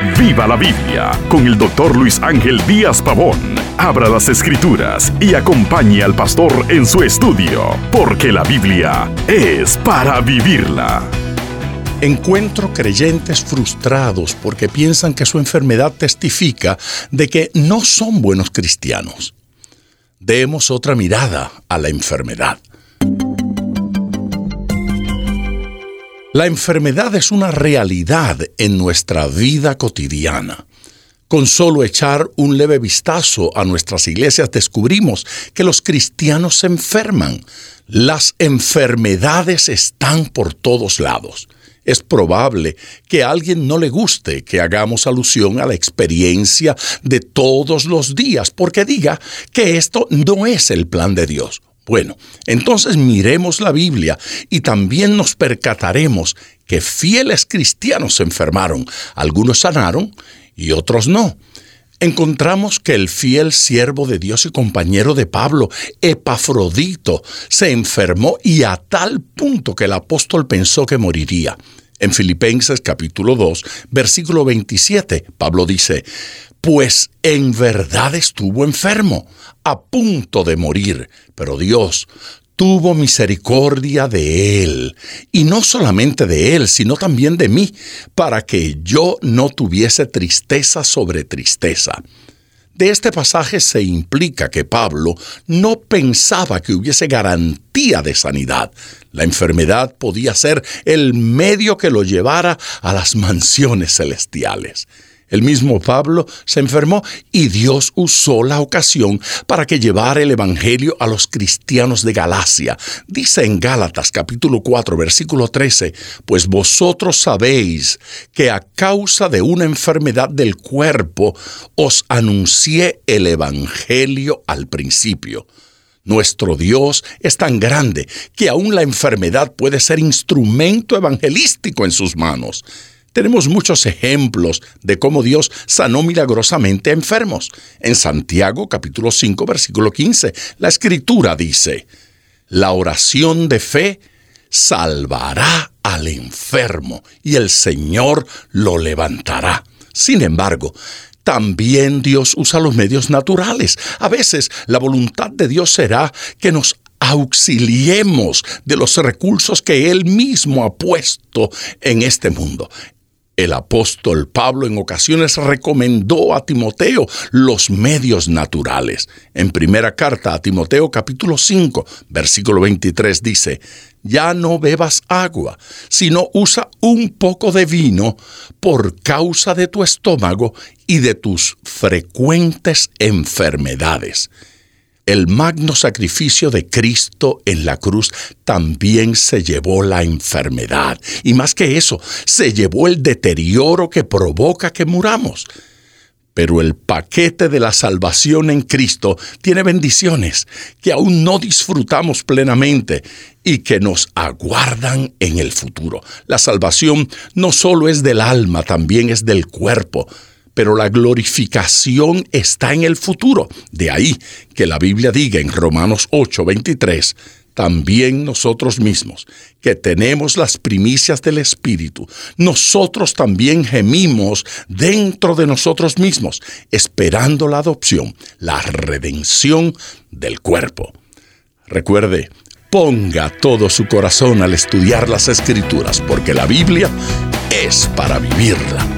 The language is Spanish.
Viva la Biblia con el doctor Luis Ángel Díaz Pavón. Abra las escrituras y acompañe al pastor en su estudio, porque la Biblia es para vivirla. Encuentro creyentes frustrados porque piensan que su enfermedad testifica de que no son buenos cristianos. Demos otra mirada a la enfermedad. La enfermedad es una realidad en nuestra vida cotidiana. Con solo echar un leve vistazo a nuestras iglesias descubrimos que los cristianos se enferman. Las enfermedades están por todos lados. Es probable que a alguien no le guste que hagamos alusión a la experiencia de todos los días porque diga que esto no es el plan de Dios. Bueno, entonces miremos la Biblia y también nos percataremos que fieles cristianos se enfermaron. Algunos sanaron y otros no. Encontramos que el fiel siervo de Dios y compañero de Pablo, Epafrodito, se enfermó y a tal punto que el apóstol pensó que moriría. En Filipenses capítulo 2, versículo 27, Pablo dice, pues en verdad estuvo enfermo, a punto de morir, pero Dios tuvo misericordia de él, y no solamente de él, sino también de mí, para que yo no tuviese tristeza sobre tristeza. De este pasaje se implica que Pablo no pensaba que hubiese garantía de sanidad. La enfermedad podía ser el medio que lo llevara a las mansiones celestiales. El mismo Pablo se enfermó y Dios usó la ocasión para que llevara el Evangelio a los cristianos de Galacia. Dice en Gálatas capítulo 4 versículo 13, pues vosotros sabéis que a causa de una enfermedad del cuerpo os anuncié el Evangelio al principio. Nuestro Dios es tan grande que aún la enfermedad puede ser instrumento evangelístico en sus manos. Tenemos muchos ejemplos de cómo Dios sanó milagrosamente a enfermos. En Santiago capítulo 5 versículo 15, la escritura dice, la oración de fe salvará al enfermo y el Señor lo levantará. Sin embargo, también Dios usa los medios naturales. A veces la voluntad de Dios será que nos auxiliemos de los recursos que Él mismo ha puesto en este mundo. El apóstol Pablo en ocasiones recomendó a Timoteo los medios naturales. En primera carta a Timoteo capítulo 5, versículo 23 dice, ya no bebas agua, sino usa un poco de vino por causa de tu estómago y de tus frecuentes enfermedades el magno sacrificio de Cristo en la cruz también se llevó la enfermedad. Y más que eso, se llevó el deterioro que provoca que muramos. Pero el paquete de la salvación en Cristo tiene bendiciones que aún no disfrutamos plenamente y que nos aguardan en el futuro. La salvación no solo es del alma, también es del cuerpo pero la glorificación está en el futuro. De ahí que la Biblia diga en Romanos 8:23, también nosotros mismos, que tenemos las primicias del Espíritu, nosotros también gemimos dentro de nosotros mismos, esperando la adopción, la redención del cuerpo. Recuerde, ponga todo su corazón al estudiar las Escrituras, porque la Biblia es para vivirla.